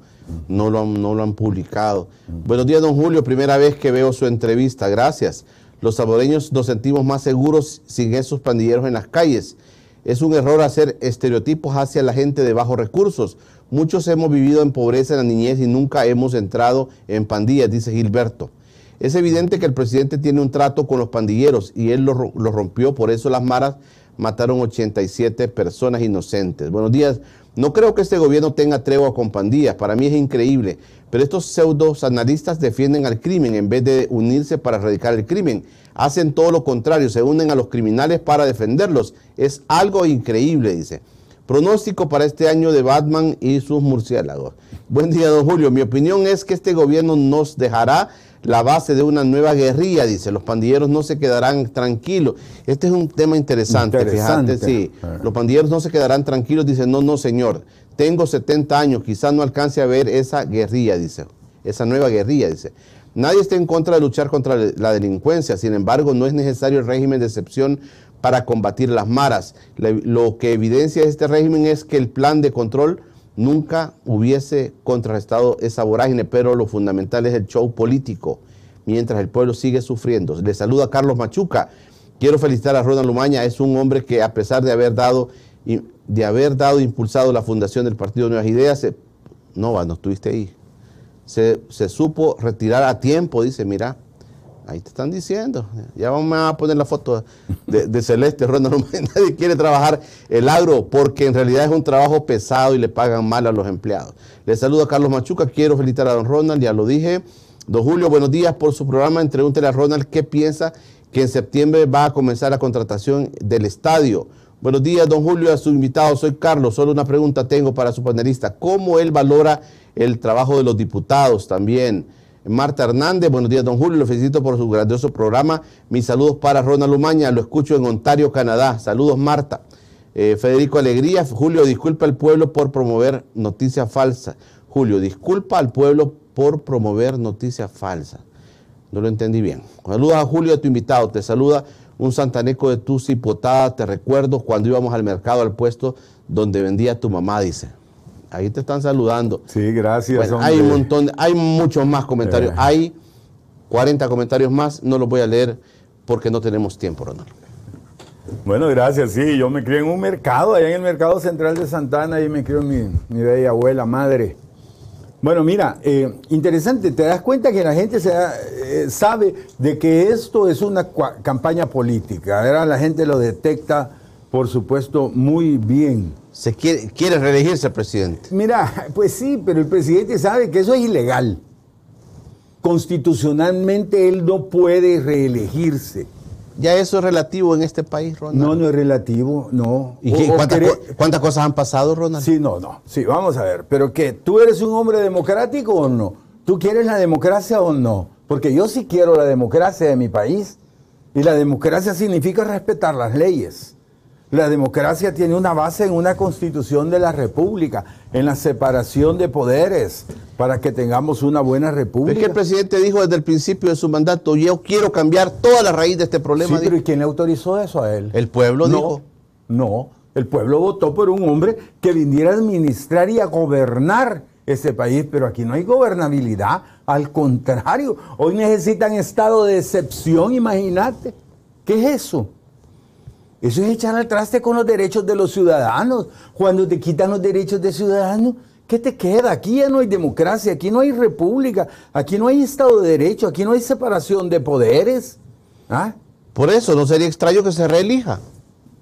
no lo han, no lo han publicado. Buenos días, don Julio, primera vez que veo su entrevista, gracias. Los salvadoreños nos sentimos más seguros sin esos pandilleros en las calles. Es un error hacer estereotipos hacia la gente de bajos recursos. Muchos hemos vivido en pobreza en la niñez y nunca hemos entrado en pandillas, dice Gilberto. Es evidente que el presidente tiene un trato con los pandilleros y él lo, ro- lo rompió, por eso las maras mataron 87 personas inocentes. Buenos días. No creo que este gobierno tenga tregua con pandillas, para mí es increíble, pero estos pseudos analistas defienden al crimen en vez de unirse para erradicar el crimen. Hacen todo lo contrario, se unen a los criminales para defenderlos. Es algo increíble, dice. Pronóstico para este año de Batman y sus murciélagos. Buen día, don Julio. Mi opinión es que este gobierno nos dejará la base de una nueva guerrilla, dice. Los pandilleros no se quedarán tranquilos. Este es un tema interesante, Interesante. fíjate, sí. Ah. Los pandilleros no se quedarán tranquilos, dice. No, no, señor. Tengo 70 años, quizás no alcance a ver esa guerrilla, dice. Esa nueva guerrilla, dice. Nadie está en contra de luchar contra la delincuencia, sin embargo, no es necesario el régimen de excepción para combatir las maras. Lo que evidencia este régimen es que el plan de control nunca hubiese contrarrestado esa vorágine, pero lo fundamental es el show político, mientras el pueblo sigue sufriendo. Le saluda Carlos Machuca. Quiero felicitar a Ronald Lumaña, es un hombre que a pesar de haber dado de haber dado impulsado la fundación del Partido Nuevas Ideas, se- no, no estuviste ahí. Se, se supo retirar a tiempo, dice, mira, Ahí te están diciendo. Ya vamos a poner la foto de, Celeste Ronald. Nadie quiere trabajar el agro porque en realidad es un trabajo pesado y le pagan mal a los empleados. Le saludo a Carlos Machuca. Quiero felicitar a don Ronald, ya lo dije. Don Julio, buenos días por su programa. Pregúntele a Ronald qué piensa que en septiembre va a comenzar la contratación del estadio. Buenos días, don Julio, a su invitado. Soy Carlos. Solo una pregunta tengo para su panelista. ¿Cómo él valora el trabajo de los diputados también? Marta Hernández, buenos días, don Julio. Lo felicito por su grandioso programa. Mis saludos para Ronald Umaña. Lo escucho en Ontario, Canadá. Saludos, Marta. Eh, Federico Alegría. Julio, disculpa al pueblo por promover noticias falsas. Julio, disculpa al pueblo por promover noticias falsas. No lo entendí bien. Saludos a Julio, a tu invitado. Te saluda un santaneco de tus hipotadas, te recuerdo cuando íbamos al mercado, al puesto donde vendía tu mamá, dice. Ahí te están saludando. Sí, gracias. hay un montón, hay muchos más comentarios. Eh. Hay 40 comentarios más, no los voy a leer porque no tenemos tiempo, Ronald. Bueno, gracias. Sí, yo me crié en un mercado, allá en el mercado central de Santana, ahí me crió mi, mi bella abuela, madre. Bueno, mira, eh, interesante, te das cuenta que la gente se eh, sabe de que esto es una campaña política. Ahora la gente lo detecta, por supuesto, muy bien. ¿Se quiere, quiere reelegirse el presidente? Mira, pues sí, pero el presidente sabe que eso es ilegal. Constitucionalmente él no puede reelegirse. ¿Ya eso es relativo en este país, Ronald? No, no es relativo, no. ¿Y cuántas, cosas han pasado, Ronald? Sí, no, no. Sí, vamos a ver. ¿Pero qué? ¿Tú eres un hombre democrático o no? ¿Tú quieres la democracia o no? Porque yo sí quiero la democracia de mi país. Y la democracia significa respetar las leyes. La democracia tiene una base en una constitución de la república, en la separación de poderes, para que tengamos una buena república. Es que el presidente dijo desde el principio de su mandato, yo quiero cambiar toda la raíz de este problema. Sí, pero ¿y quién le autorizó eso a él? El pueblo dijo. No, el pueblo votó por un hombre que viniera a administrar y a gobernar ese país, pero aquí no hay gobernabilidad, al contrario, hoy necesitan estado de excepción, imagínate. ¿Qué es eso? Eso es echar al traste con los derechos de los ciudadanos. Cuando te quitan los derechos de ciudadanos, ¿qué te queda? Aquí ya no hay democracia, aquí no hay república, aquí no hay Estado de Derecho, aquí no hay separación de poderes. ¿Ah? Por eso, no sería extraño que se reelija.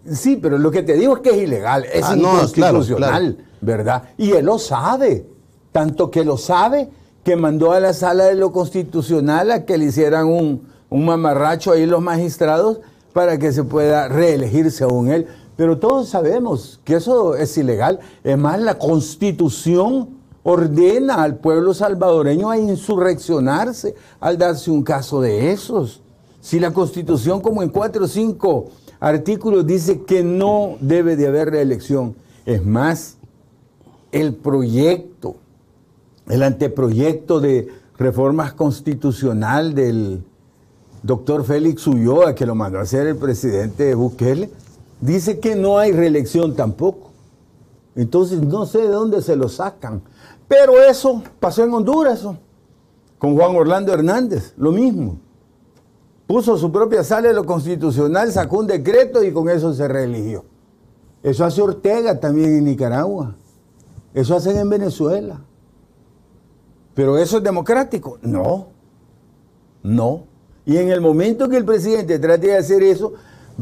Sí, pero lo que te digo es que es ilegal, es ah, inconstitucional, ¿verdad? Y él lo sabe, tanto que lo sabe que mandó a la sala de lo constitucional a que le hicieran un, un mamarracho ahí los magistrados para que se pueda reelegir según él. Pero todos sabemos que eso es ilegal. Es más, la constitución ordena al pueblo salvadoreño a insurreccionarse al darse un caso de esos. Si la constitución como en cuatro o cinco artículos dice que no debe de haber reelección, es más, el proyecto, el anteproyecto de reformas constitucional del doctor Félix Ulloa, que lo mandó a hacer el presidente Bukele, dice que no hay reelección tampoco. Entonces no sé de dónde se lo sacan. Pero eso pasó en Honduras, con Juan Orlando Hernández, lo mismo. Puso su propia sala de lo constitucional, sacó un decreto y con eso se reeligió. Eso hace Ortega también en Nicaragua. Eso hacen en Venezuela. ¿Pero eso es democrático? No. No. Y en el momento que el presidente trate de hacer eso,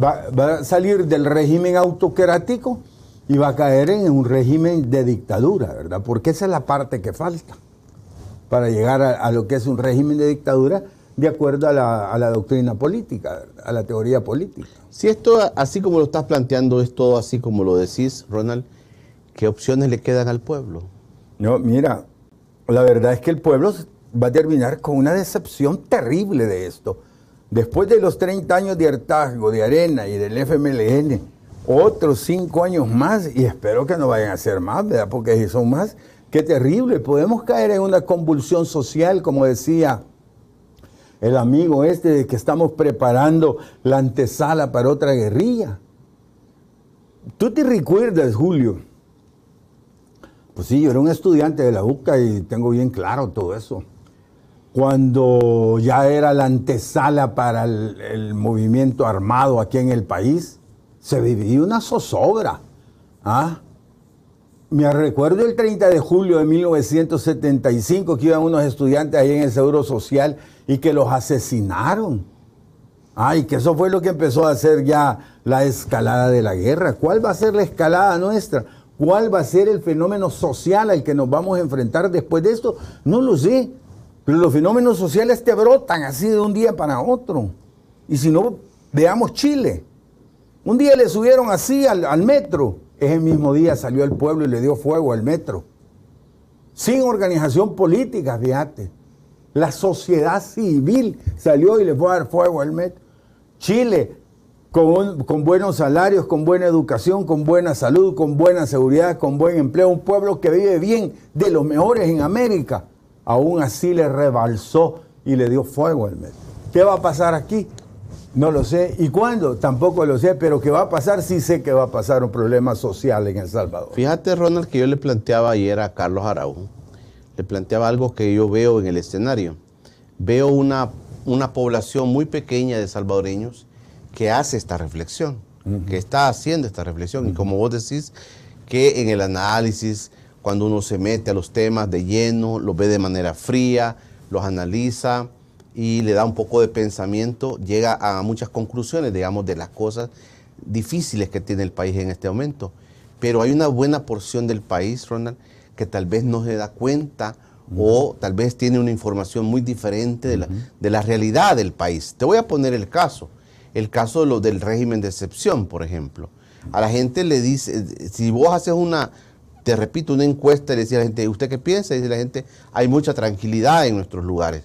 va, a salir del régimen autocrático y va a caer en un régimen de dictadura, ¿verdad? Porque esa es la parte que falta para llegar a, lo que es un régimen de dictadura de acuerdo a la, doctrina política, a la teoría política. Si esto, así como lo estás planteando, es todo así como lo decís, Ronald, ¿qué opciones le quedan al pueblo? No, mira, la verdad es que el pueblo va a terminar con una decepción terrible de esto. Después de los 30 años de hartazgo de Arena y del FMLN, otros 5 años más, y espero que no vayan a ser más, ¿verdad? Porque si son más, qué terrible. Podemos caer en una convulsión social, como decía el amigo este, de que estamos preparando la antesala para otra guerrilla. Tú te recuerdas, Julio. Pues sí, yo era un estudiante de la UCA y tengo bien claro todo eso cuando ya era la antesala para el, movimiento armado aquí en el país, se vivía una zozobra. ¿ah? Me recuerdo el 30 de julio de 1975 que iban unos estudiantes ahí en el Seguro Social y que los asesinaron. Ay, que eso fue lo que empezó a hacer ya la escalada de la guerra. ¿Cuál va a ser la escalada nuestra? ¿Cuál va a ser el fenómeno social al que nos vamos a enfrentar después de esto? No lo sé. Pero los fenómenos sociales te brotan así de un día para otro. Y si no, veamos Chile. Un día le subieron así al, metro. Ese mismo día salió el pueblo y le dio fuego al metro. Sin organización política, fíjate. La sociedad civil salió y le fue a dar fuego al metro. Chile, con, con, buenos salarios, con buena educación, con buena salud, con buena seguridad, con buen empleo, un pueblo que vive bien, de los mejores en América, aún así le rebalsó y le dio fuego al metro. ¿Qué va a pasar aquí? No lo sé. ¿Y cuándo? Tampoco lo sé, pero ¿qué va a pasar? Sí sé que va a pasar un problema social en El Salvador. Fíjate, Ronald, que yo le planteaba ayer a Carlos Araújo, le planteaba algo que yo veo en el escenario. Veo una, una población muy pequeña de salvadoreños que hace esta reflexión, que está haciendo esta reflexión. Y como vos decís, que en el análisis, cuando uno se mete a los temas de lleno, los ve de manera fría, los analiza y le da un poco de pensamiento, llega a muchas conclusiones, digamos, de las cosas difíciles que tiene el país en este momento. Pero hay una buena porción del país, Ronald, que tal vez no se da cuenta o tal vez tiene una información muy diferente de la, de la realidad del país. Te voy a poner el caso el caso de lo, del régimen de excepción, por ejemplo. A la gente le dice, si vos haces una, te repito, una encuesta y le decís a la gente, ¿usted qué piensa? Y dice la gente, hay mucha tranquilidad en nuestros lugares.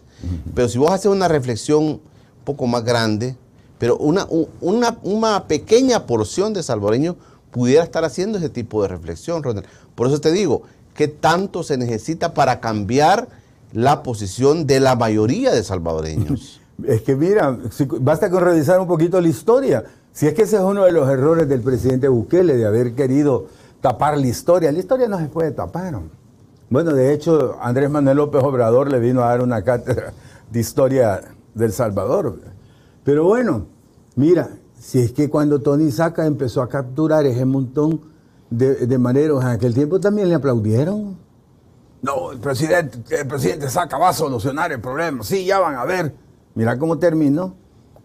Pero si vos haces una reflexión un poco más grande, pero una, una, una pequeña porción de salvadoreños pudiera estar haciendo ese tipo de reflexión, Ronald. Por eso te digo, ¿qué tanto se necesita para cambiar la posición de la mayoría de salvadoreños? Es que mira, basta con revisar un poquito la historia. Si es que ese es uno de los errores del presidente Bukele, de haber querido tapar la historia. La historia no se puede tapar. Bueno, de hecho, Andrés Manuel López Obrador le vino a dar una cátedra de historia del Salvador. Pero bueno, mira, si es que cuando Tony Saca empezó a capturar ese montón de, de maneros en aquel tiempo, también le aplaudieron. No, el presidente, el presidente Saca va a solucionar el problema. Sí, ya van a ver. Mira cómo terminó.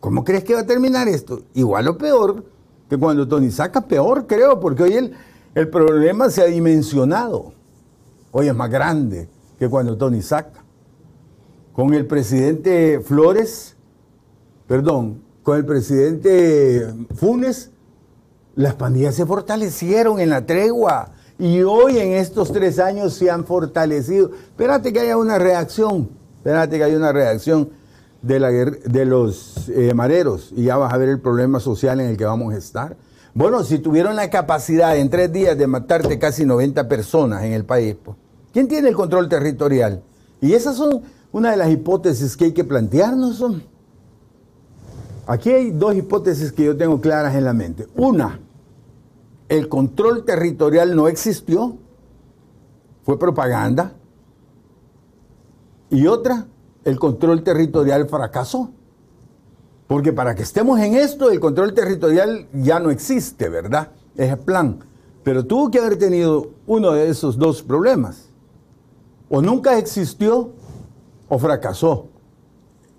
¿Cómo crees que va a terminar esto? Igual o peor que cuando Tony saca, peor creo, porque hoy el, el problema se ha dimensionado. Hoy es más grande que cuando Tony saca. Con el presidente Flores, perdón, con el presidente Funes, las pandillas se fortalecieron en la tregua y hoy en estos tres años se han fortalecido. Espérate que haya una reacción, espérate que haya una reacción de, la, de los eh, mareros y ya vas a ver el problema social en el que vamos a estar. Bueno, si tuvieron la capacidad en tres días de matarte casi 90 personas en el país, pues, ¿quién tiene el control territorial? Y esas son una de las hipótesis que hay que plantearnos. Aquí hay dos hipótesis que yo tengo claras en la mente. Una, el control territorial no existió, fue propaganda. Y otra, el control territorial fracasó. Porque para que estemos en esto, el control territorial ya no existe, ¿verdad? Es el plan. Pero tuvo que haber tenido uno de esos dos problemas. O nunca existió o fracasó.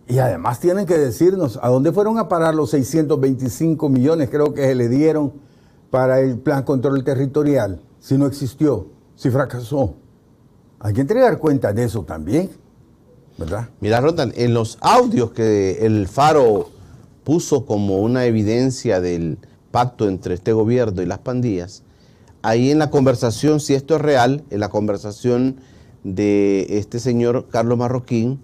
Y además tienen que decirnos a dónde fueron a parar los 625 millones, creo que se le dieron para el plan control territorial, si no existió, si fracasó. Hay que entregar cuenta de eso también. Mira, Rotan, en los audios que el Faro puso como una evidencia del pacto entre este gobierno y las pandillas, ahí en la conversación, si esto es real, en la conversación de este señor Carlos Marroquín,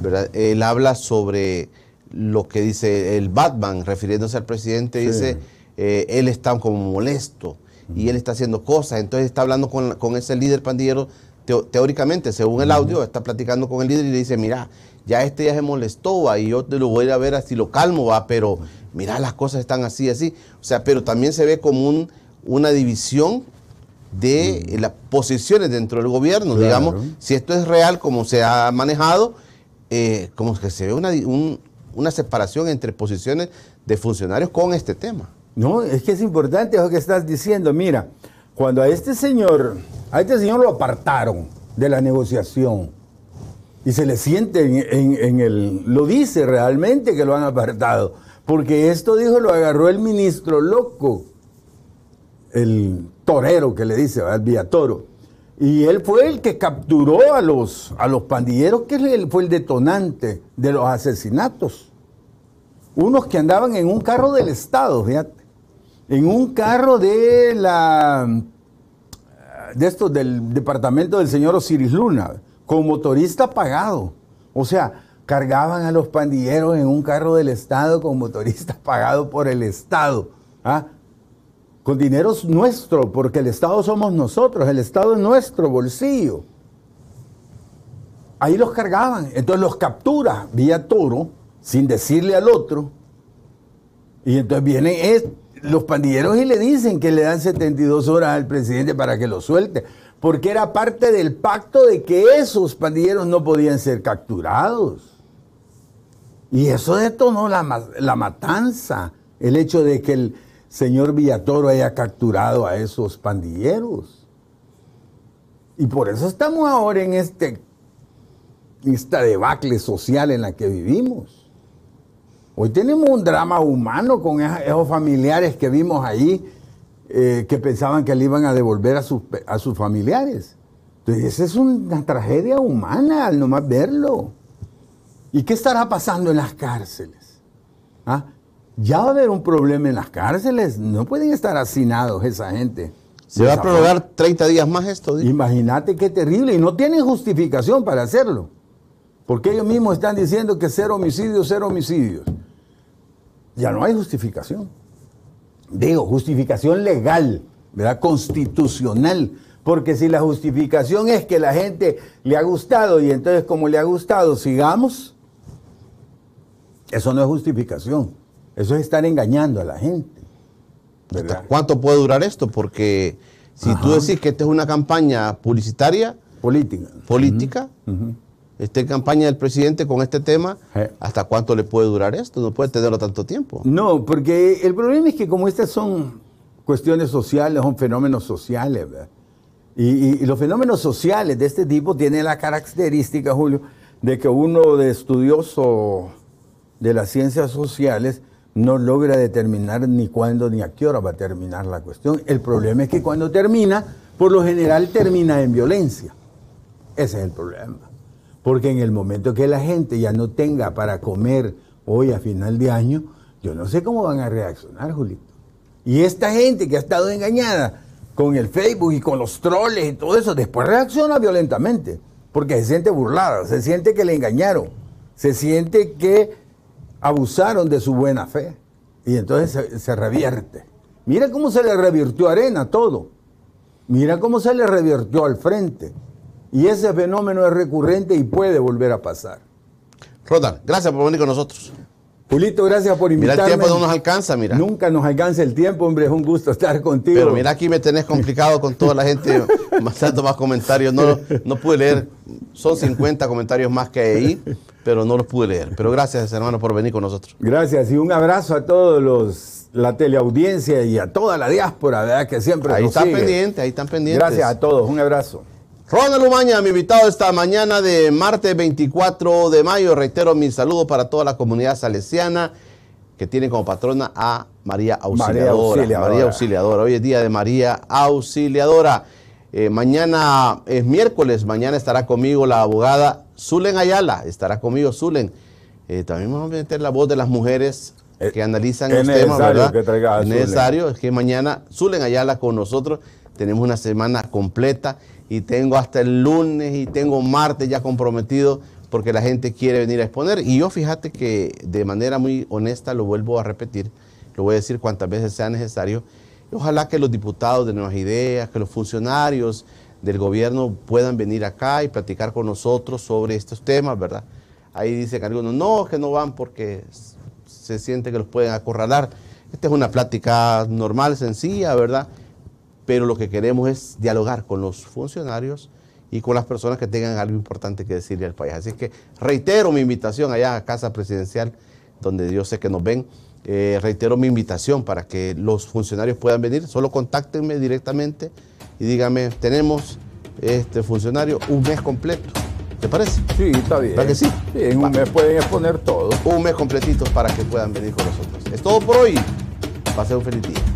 ¿verdad? él habla sobre lo que dice el Batman, refiriéndose al presidente, dice, eh, él está como molesto y él está haciendo cosas, entonces está hablando con, con ese líder pandillero teóricamente, según el audio, está platicando con el líder y le dice, mira, ya este ya se molestó, va, y yo te lo voy a ir a ver así lo calmo, va, pero mira, las cosas están así, así. O sea, pero también se ve como un, una división de las posiciones dentro del gobierno, digamos, si esto es real como se ha manejado, eh, como que se ve una, una separación entre posiciones de funcionarios con este tema. No, es que es importante lo que estás diciendo. Mira, cuando a este señor, a este señor lo apartaron de la negociación y se le siente en, el, lo dice realmente que lo han apartado, porque esto dijo, lo agarró el ministro loco, el torero que le dice, el Villatoro. Y él fue el que capturó a los, a los pandilleros, que fue el detonante de los asesinatos. Unos que andaban en un carro del Estado, fíjate en un carro de la de estos del departamento del señor Osiris Luna, con motorista pagado. O sea, cargaban a los pandilleros en un carro del Estado con motorista pagado por el Estado. ¿ah? Con dinero nuestro, porque el Estado somos nosotros, el Estado es nuestro bolsillo. Ahí los cargaban, entonces los captura vía toro, sin decirle al otro. Y entonces vienen los pandilleros y le dicen que le dan 72 horas al presidente para que lo suelte, porque era parte del pacto de que esos pandilleros no podían ser capturados. Y eso detonó la, la matanza, el hecho de que el señor Villatoro haya capturado a esos pandilleros. Y por eso estamos ahora en este, esta debacle social en la que vivimos. Hoy tenemos un drama humano con esos familiares que vimos ahí eh, que pensaban que le iban a devolver a sus, a sus familiares. Entonces, esa es una tragedia humana al nomás verlo. ¿Y qué estará pasando en las cárceles? ¿Ah? Ya va a haber un problema en las cárceles. No pueden estar hacinados esa gente. ¿Se va a prorrogar 30 días más esto? Imagínate qué terrible. Y no tienen justificación para hacerlo. Porque ellos mismos están diciendo que cero homicidios, cero homicidios ya no hay justificación. Digo, justificación legal, ¿verdad? Constitucional. Porque si la justificación es que la gente le ha gustado y entonces como le ha gustado, sigamos, eso no es justificación. Eso es estar engañando a la gente. ¿verdad? ¿Cuánto puede durar esto? Porque si tú decís que esta es una campaña publicitaria, política, política esta campaña del presidente con este tema, ¿hasta cuánto le puede durar esto? No puede tenerlo tanto tiempo. No, porque el problema es que como estas son cuestiones sociales, son fenómenos sociales, y, los fenómenos sociales de este tipo tienen la característica, Julio, de que uno de estudioso de las ciencias sociales no logra determinar ni cuándo ni a qué hora va a terminar la cuestión. El problema es que cuando termina, por lo general termina en violencia. Ese es el problema. Porque en el momento que la gente ya no tenga para comer hoy a final de año, yo no sé cómo van a reaccionar, Julito. Y esta gente que ha estado engañada con el Facebook y con los troles y todo eso, después reacciona violentamente, porque se siente burlada, se siente que le engañaron, se siente que abusaron de su buena fe. Y entonces se, revierte. Mira cómo se le revirtió arena todo. Mira cómo se le revirtió al frente. Y ese fenómeno es recurrente y puede volver a pasar. Rodan, gracias por venir con nosotros. Julito, gracias por invitarme. Mira, el tiempo no nos alcanza, mira. Nunca nos alcanza el tiempo, hombre, es un gusto estar contigo. Pero mira, aquí me tenés complicado con toda la gente, mandando más comentarios. No, no pude leer, son 50 comentarios más que ahí, pero no los pude leer. Pero gracias, hermano, por venir con nosotros. Gracias y un abrazo a todos los, la teleaudiencia y a toda la diáspora, ¿verdad? Que siempre Ahí están pendientes, ahí están pendientes. Gracias a todos, un abrazo. Ronald Umaña, mi invitado esta mañana de martes 24 de mayo. Reitero mi saludo para toda la comunidad salesiana que tiene como patrona a María Auxiliadora. María Auxiliadora. Hoy es día de María Auxiliadora. Eh, mañana es miércoles, mañana estará conmigo la abogada Zulen Ayala. Estará conmigo Zulen. Eh, también vamos a meter la voz de las mujeres eh, que analizan los temas, ¿verdad? es necesario, es que mañana Zulen Ayala con nosotros. Tenemos una semana completa y tengo hasta el lunes y tengo martes ya comprometido porque la gente quiere venir a exponer. Y yo fíjate que de manera muy honesta lo vuelvo a repetir, lo voy a decir cuantas veces sea necesario. Ojalá que los diputados de Nuevas Ideas, que los funcionarios del gobierno puedan venir acá y platicar con nosotros sobre estos temas, ¿verdad? Ahí dicen algunos, no, que no van porque se siente que los pueden acorralar. Esta es una plática normal, sencilla, ¿verdad? Pero lo que queremos es dialogar con los funcionarios y con las personas que tengan algo importante que decirle al país. Así que reitero mi invitación allá a Casa Presidencial, donde yo sé que nos ven, eh, reitero mi invitación para que los funcionarios puedan venir. Solo contáctenme directamente y díganme, tenemos este funcionario un mes completo. ¿Te parece? Sí, está bien. ¿Verdad que sí? Sí, en un mes pueden exponer todo. Un mes completito para que puedan venir con nosotros. Es todo por hoy. Pase un feliz día.